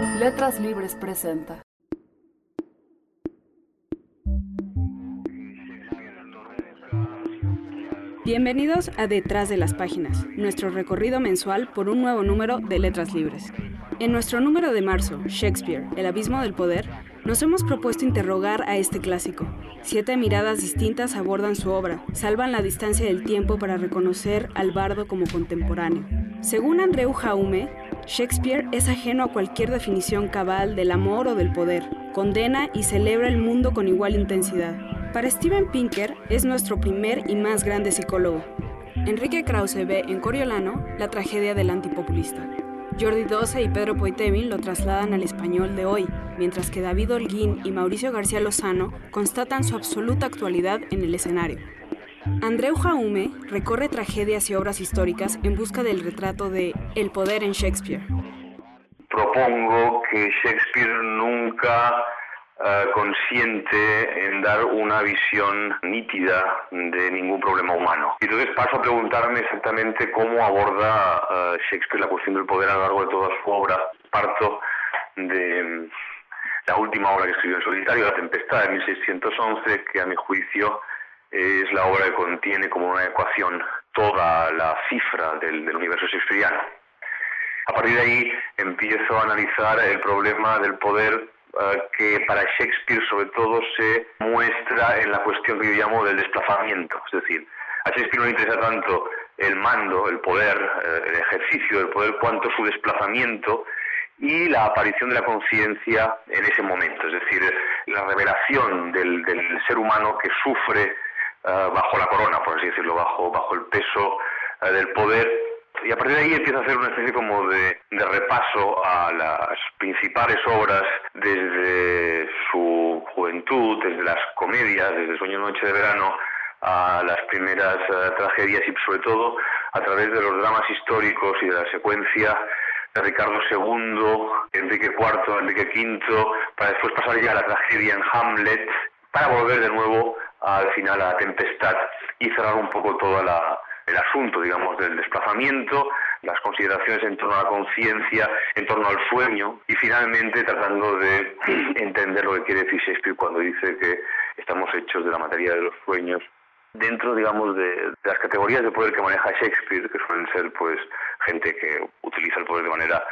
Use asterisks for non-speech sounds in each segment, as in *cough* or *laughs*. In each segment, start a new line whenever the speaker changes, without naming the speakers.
Letras Libres presenta.
Bienvenidos a Detrás de las Páginas, nuestro recorrido mensual por un nuevo número de Letras Libres. En nuestro número de marzo, Shakespeare, El Abismo del Poder, nos hemos propuesto interrogar a este clásico. Siete miradas distintas abordan su obra, salvan la distancia del tiempo para reconocer al bardo como contemporáneo. Según Andreu Jaume, Shakespeare es ajeno a cualquier definición cabal del amor o del poder, condena y celebra el mundo con igual intensidad. Para Steven Pinker es nuestro primer y más grande psicólogo. Enrique Krause ve en Coriolano la tragedia del antipopulista. Jordi Doce y Pedro Poitevin lo trasladan al español de hoy, mientras que David Holguín y Mauricio García Lozano constatan su absoluta actualidad en el escenario. Andreu Jaume recorre tragedias y obras históricas en busca del retrato de el poder en Shakespeare.
Propongo que Shakespeare nunca uh, consiente en dar una visión nítida de ningún problema humano. Y entonces paso a preguntarme exactamente cómo aborda uh, Shakespeare la cuestión del poder a lo largo de toda su obra. Parto de mm, la última obra que escribió en solitario, La Tempestad de 1611, que a mi juicio es la obra que contiene como una ecuación toda la cifra del, del universo shakespeariano. A partir de ahí empiezo a analizar el problema del poder uh, que para Shakespeare sobre todo se muestra en la cuestión que yo llamo del desplazamiento. Es decir, a Shakespeare no le interesa tanto el mando, el poder, uh, el ejercicio del poder, cuanto su desplazamiento y la aparición de la conciencia en ese momento, es decir, la revelación del ser humano que sufre uh, bajo la corona, por así decirlo, bajo, bajo el peso uh, del poder. Y a partir de ahí empieza a hacer una especie como de, de repaso a las principales obras desde su juventud, desde las comedias, desde Sueño Noche de Verano, a las primeras uh, tragedias y sobre todo a través de los dramas históricos y de la secuencia de Ricardo II, Enrique IV, Enrique V, para después pasar ya a la tragedia en Hamlet, para volver de nuevo al final a la tempestad y cerrar un poco todo el asunto, digamos, del desplazamiento, las consideraciones en torno a la conciencia, en torno al sueño y finalmente tratando de *clears throat* entender lo que quiere decir Shakespeare cuando dice que estamos hechos de la materia de los sueños dentro, digamos, de, de, las categorías de poder que maneja Shakespeare, que suelen ser, pues, gente que utiliza el poder de manera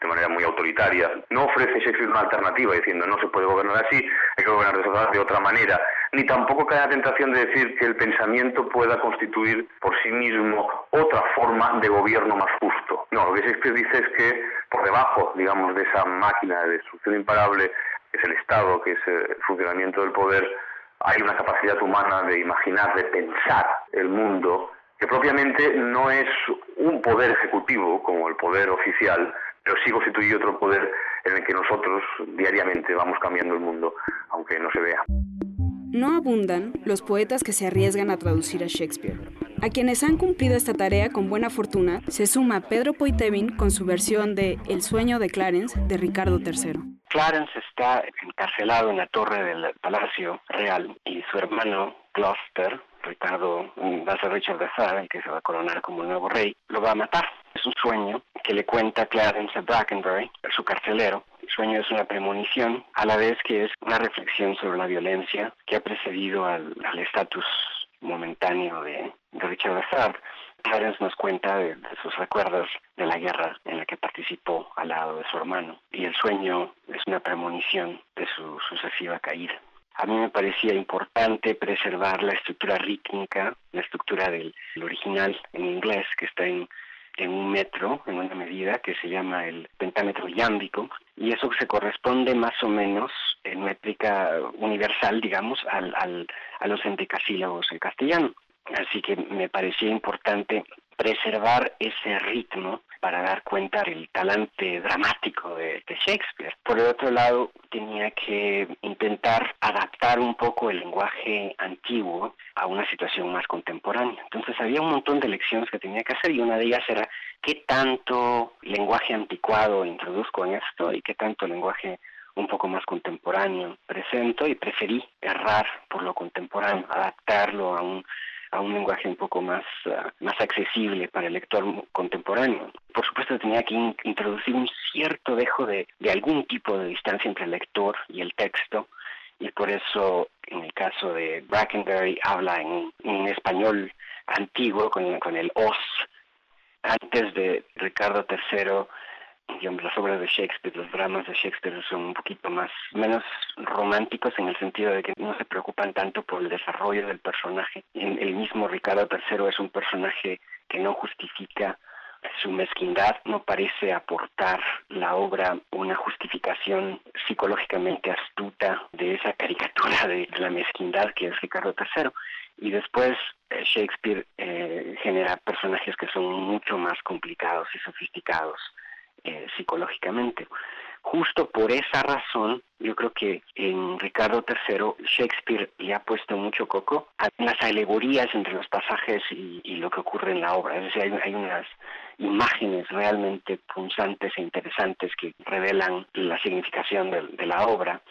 de manera muy autoritaria. No ofrece Shakespeare una alternativa diciendo no se puede gobernar así, hay que gobernar de otra manera, ni tampoco cae la tentación de decir que el pensamiento pueda constituir por sí mismo otra forma de gobierno más justo. No, lo que Shakespeare dice es que por debajo, digamos, de esa máquina de destrucción imparable, que es el Estado, que es el funcionamiento del poder, hay una capacidad humana de imaginar, de pensar el mundo, que propiamente no es un poder ejecutivo como el poder oficial, pero sí constituye otro poder en el que nosotros diariamente vamos cambiando el mundo, aunque no se vea.
No abundan los poetas que se arriesgan a traducir a Shakespeare. A quienes han cumplido esta tarea con buena fortuna se suma Pedro Poitevin con su versión de El sueño de Clarence de Ricardo III.
Clarence está encarcelado en la torre del Palacio Real y su hermano Gloucester, Ricardo, va a ser Richard III, el que se va a coronar como el nuevo rey, lo va a matar. Es un sueño que le cuenta Clarence a Brackenbury, su carcelero. Sueño es una premonición, a la vez que es una reflexión sobre la violencia que ha precedido al estatus momentáneo de, de Richard III. Clarence nos cuenta de, sus recuerdos de la guerra en la que participó al lado de su hermano y el sueño es una premonición de su sucesiva caída. A mí me parecía importante preservar la estructura rítmica, la estructura del original en inglés que está en, en un metro, en una medida que se llama el pentámetro yámbico, y eso se corresponde más o menos en métrica universal, digamos, al, al, a los endecasílabos en castellano. Así que me parecía importante preservar ese ritmo para dar cuenta del talante dramático de, de, Shakespeare. Por el otro lado, tenía que intentar adaptar un poco el lenguaje antiguo a una situación más contemporánea. Entonces había un montón de lecciones que tenía que hacer y una de ellas era qué tanto lenguaje anticuado introduzco en esto y qué tanto lenguaje un poco más contemporáneo presento y preferí errar por lo contemporáneo, adaptarlo a un a un lenguaje un poco más, ah, más accesible para el lector contemporáneo. Por supuesto tenía que introducir un cierto dejo de, de algún tipo de distancia entre el lector y el texto, y por eso en el caso de Brackenberry habla en, un español antiguo con, con el os. Antes de Ricardo III las obras de Shakespeare, los dramas de Shakespeare son un poquito más, menos románticos en el sentido de que no se preocupan tanto por el desarrollo del personaje. El mismo Ricardo III es un personaje que no justifica su mezquindad, no parece aportar la obra una justificación psicológicamente astuta de esa caricatura de la mezquindad que es Ricardo III. Y después eh, Shakespeare eh, genera personajes que son mucho más complicados y sofisticados eh, psicológicamente. Justo por esa razón, yo creo que en Ricardo III Shakespeare le ha puesto mucho coco a las alegorías entre los pasajes y, lo que ocurre en la obra. Es decir, hay, hay unas imágenes realmente punzantes e interesantes que revelan la significación de la obra.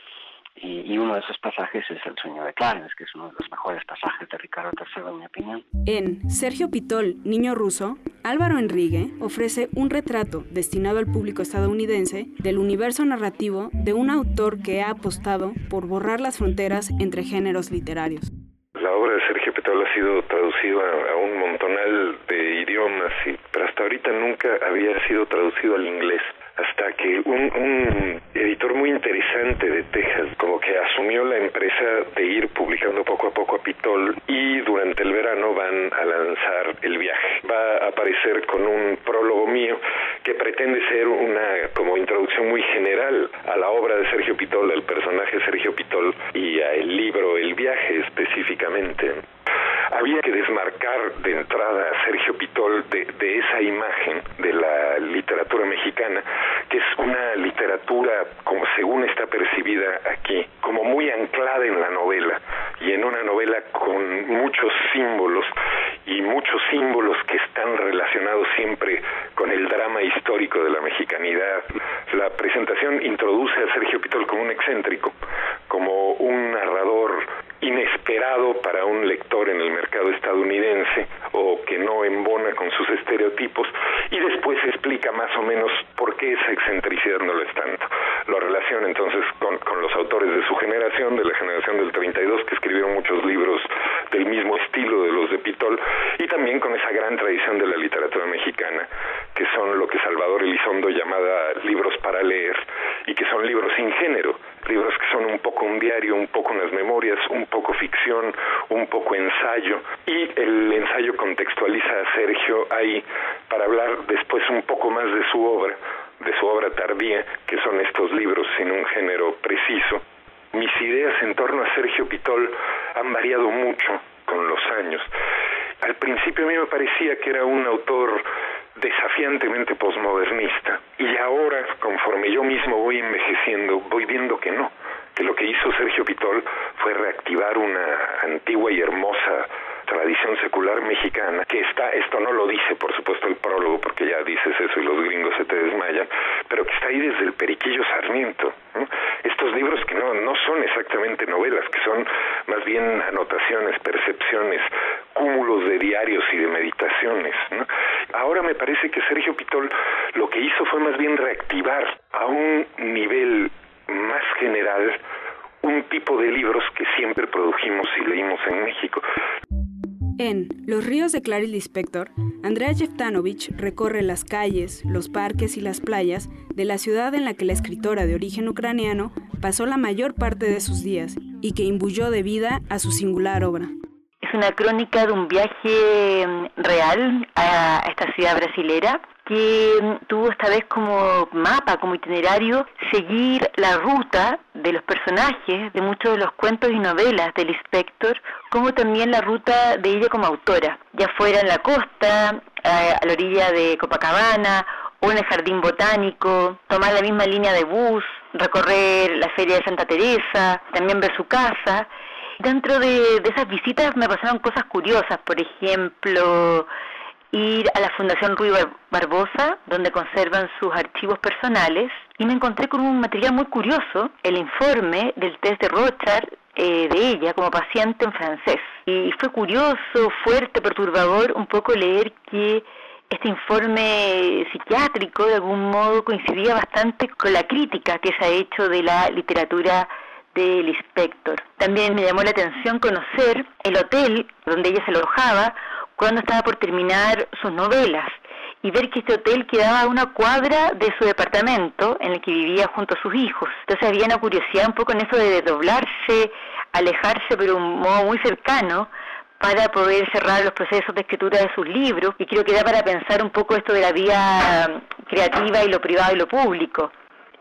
Y, uno de esos pasajes es El sueño de Clarence, que es uno de los mejores pasajes de Ricardo III, en mi opinión.
En Sergio Pitol, Niño Ruso, Álvaro Enrique ofrece un retrato destinado al público estadounidense del universo narrativo de un autor que ha apostado por borrar las fronteras entre géneros literarios.
La obra de Sergio Pitol ha sido traducida a un montonal de idiomas, pero hasta ahorita nunca había sido traducido al inglés hasta que un, editor muy interesante de Texas como que asumió la empresa de ir publicando poco a poco a Pitol y durante el verano van a lanzar el viaje. Va a aparecer con un prólogo mío que pretende ser una como introducción muy general a la obra de Sergio Pitol, al personaje Sergio Pitol y al libro El viaje específicamente había que desmarcar de entrada a Sergio Pitol de, esa imagen de la literatura mexicana, que es una literatura, como según está percibida aquí, como muy anclada en la novela y en una novela con muchos símbolos y muchos símbolos que están relacionados siempre con el drama histórico de la mexicanidad. La presentación introduce a Sergio Pitol como un excéntrico, como un narrador inesperado para un lector en el mercado estadounidense o que no embona con sus estereotipos y después explica más o menos por qué esa excentricidad no lo es tanto. Lo relaciona entonces con, con los autores de su generación, de la generación del 32, que escribieron muchos libros del mismo estilo de los de Pitol, y también con esa gran tradición de la literatura mexicana, que son lo que Salvador Elizondo llamaba libros para leer, y que son libros sin género, libros que son un poco un diario, un poco unas memorias, un poco ficción, un poco ensayo, y el ensayo contextualiza a Sergio ahí para hablar después un poco más de su obra, de su obra tardía, que son estos libros sin un género preciso. Mis ideas en torno a Sergio Pitol han variado mucho con los años. Al principio a mí me parecía que era un autor desafiantemente posmodernista y ahora, conforme yo mismo voy envejeciendo, voy viendo que no, que lo que hizo Sergio Pitol fue reactivar una antigua y hermosa tradición secular mexicana, que está, esto no lo dice por supuesto el prólogo, porque ya dices eso y los gringos se te desmayan, pero que está ahí desde el Periquillo Sarmiento. Estos libros que no, no son exactamente novelas, que son más bien anotaciones, percepciones, cúmulos de diarios y de meditaciones. Ahora me parece que Sergio Pitol lo que hizo fue más bien reactivar a un nivel más general un tipo de libros que siempre produjimos y leímos en México.
En Los ríos de Clarice Lispector, Andrea Jeftanovich recorre las calles, los parques y las playas de la ciudad en la que la escritora de origen ucraniano pasó la mayor parte de sus días y que imbuyó de vida a su singular obra.
Es una crónica de un viaje mm, real a esta ciudad brasilera que mm, tuvo esta vez como mapa, como itinerario, seguir la ruta de los personajes de muchos de los cuentos y novelas del inspector, como también la ruta de ella como autora, ya fuera en la costa, a la orilla de Copacabana o en el jardín botánico, tomar la misma línea de bus, recorrer la feria de Santa Teresa, también ver su casa. Dentro de, esas visitas me pasaron cosas curiosas, por ejemplo, ir a la Fundación Rui Barbosa, donde conservan sus archivos personales, y me encontré con un material muy curioso, el informe del test de Rochard eh, de ella como paciente en francés. Y fue curioso, fuerte, perturbador un poco leer que este informe psiquiátrico de algún modo coincidía bastante con la crítica que se ha hecho de la literatura del inspector. También me llamó la atención conocer el hotel donde ella se alojaba cuando estaba por terminar sus novelas y ver que este hotel quedaba a una cuadra de su departamento en el que vivía junto a sus hijos. Entonces había una curiosidad un poco en eso de desdoblarse, alejarse, pero de un modo muy cercano, para poder cerrar los procesos de escritura de sus libros y creo que da para pensar un poco esto de la vida creativa y lo privado y lo público.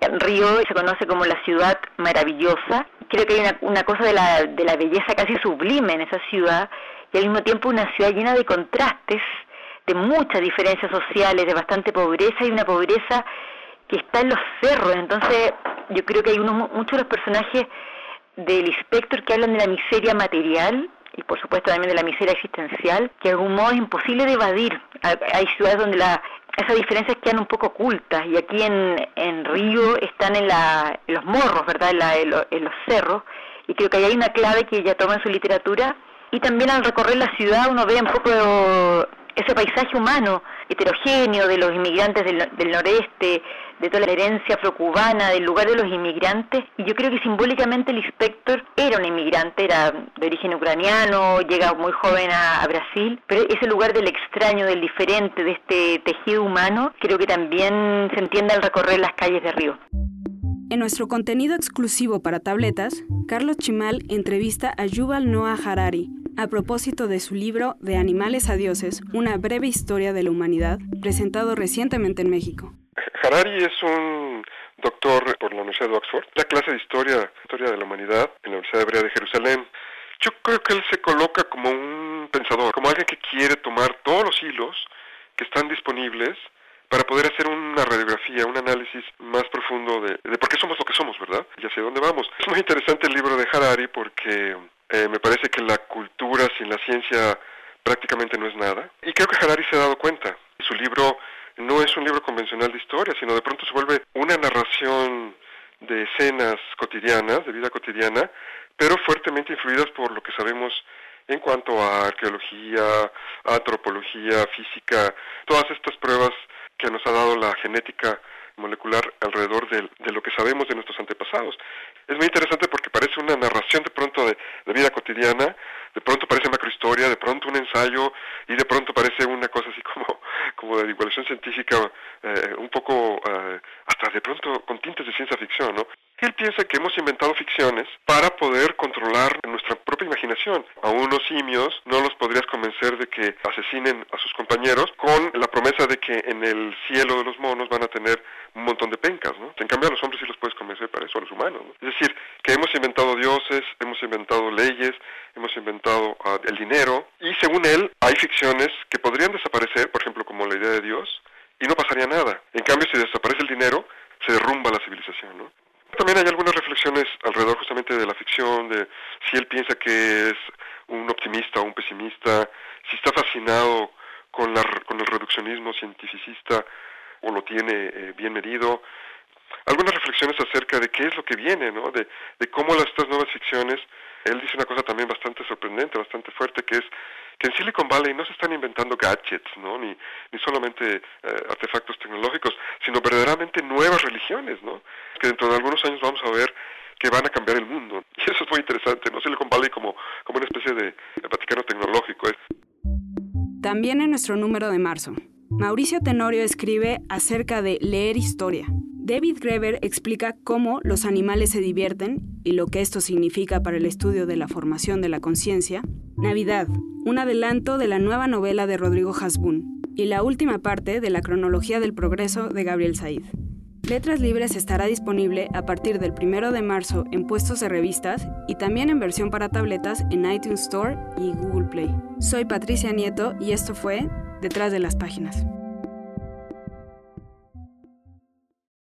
Río se conoce como la ciudad maravillosa. Creo que hay una, una cosa de la, de la belleza casi sublime en esa ciudad y al mismo tiempo una ciudad llena de contrastes, de muchas diferencias sociales, de bastante pobreza y una pobreza que está en los cerros. Entonces yo creo que hay muchos de los personajes del inspector que hablan de la miseria material y por supuesto también de la miseria existencial, que de algún modo es imposible de evadir. Hay ciudades donde la, esas diferencias quedan un poco ocultas y aquí en, en Río están en, la, los morros, ¿verdad? En, en, los cerros y creo que ahí hay una clave que ella toma en su literatura y también al recorrer la ciudad uno ve un poco ese paisaje humano heterogéneo de los inmigrantes del, del noreste, de toda la herencia afrocubana, del lugar de los inmigrantes, y yo creo que simbólicamente el inspector era un inmigrante, era de origen ucraniano, llega muy joven a, Brasil, pero ese lugar del extraño, del diferente, de este tejido humano, creo que también se entiende al recorrer las calles de Río.
En nuestro contenido exclusivo para tabletas, Carlos Chimal entrevista a Yuval Noah Harari a propósito de su libro De animales a dioses, una breve historia de la humanidad, presentado recientemente en México.
Harari es un doctor por la Universidad de Oxford, la clase de historia, historia de la humanidad en la Universidad Hebrea de Jerusalén. Yo creo que él se coloca como un pensador, como alguien que quiere tomar todos los hilos que están disponibles para poder hacer una radiografía, un análisis más profundo de, por qué somos lo que somos, ¿verdad? Y hacia dónde vamos. Es muy interesante el libro de Harari porque eh, me parece que la cultura sin la ciencia prácticamente no es nada. Y creo que Harari se ha dado cuenta. Su libro no es un libro convencional de historia, sino de pronto se vuelve una narración de escenas cotidianas, de vida cotidiana, pero fuertemente influidas por lo que sabemos en cuanto a arqueología, antropología, física, todas estas pruebas que nos ha dado la genética molecular alrededor de, de, lo que sabemos de nuestros antepasados. Es muy interesante porque parece una narración de pronto de, de, vida cotidiana, de pronto parece macrohistoria, de pronto un ensayo y de pronto parece una cosa así como, como de divulgación científica, eh, un poco eh, hasta de pronto con tintes de ciencia ficción, ¿no? Él piensa que hemos inventado ficciones para poder controlar nuestra propia imaginación. A unos simios no los podrías convencer de que asesinen a sus compañeros con la promesa de que en el cielo de los monos van a tener un montón de pencas, ¿no? En cambio a los hombres sí los puedes convencer para eso, a los humanos, ¿no? Es decir, que hemos inventado dioses, hemos inventado leyes, hemos inventado uh, el dinero y según él ficciones que podrían desaparecer, por ejemplo como la idea de Dios, y no pasaría nada. En cambio si desaparece el dinero, se derrumba la civilización, ¿no? También hay algunas reflexiones alrededor justamente de la ficción, de si él piensa que es un optimista o un pesimista, si está fascinado con, la, con el reduccionismo cientificista o lo tiene eh, bien medido. Algunas reflexiones acerca de qué es lo que viene, ¿no? de, de cómo las, estas nuevas ficciones, él dice una cosa también bastante sorprendente, bastante fuerte, que es que en Silicon Valley no se están inventando gadgets, ¿no? ni, ni solamente eh, artefactos tecnológicos, sino verdaderamente nuevas religiones, ¿no? que dentro de algunos años vamos a ver que van a cambiar el mundo. *laughs* Y eso es muy interesante, ¿no? Silicon Valley como, como una especie de, de Vaticano tecnológico.
También en nuestro número de marzo, Mauricio Tenorio escribe acerca de leer historia. David Greber explica cómo los animales se divierten y lo que esto significa para el estudio de la formación de la conciencia. Navidad, un adelanto de la nueva novela de Rodrigo Hasbun y la última parte de la cronología del progreso de Gabriel Said. Letras Libres estará disponible a partir del 1 de marzo en puestos de revistas y también en versión para tabletas en iTunes Store y Google Play. Soy Patricia Nieto y esto fue Detrás de las Páginas.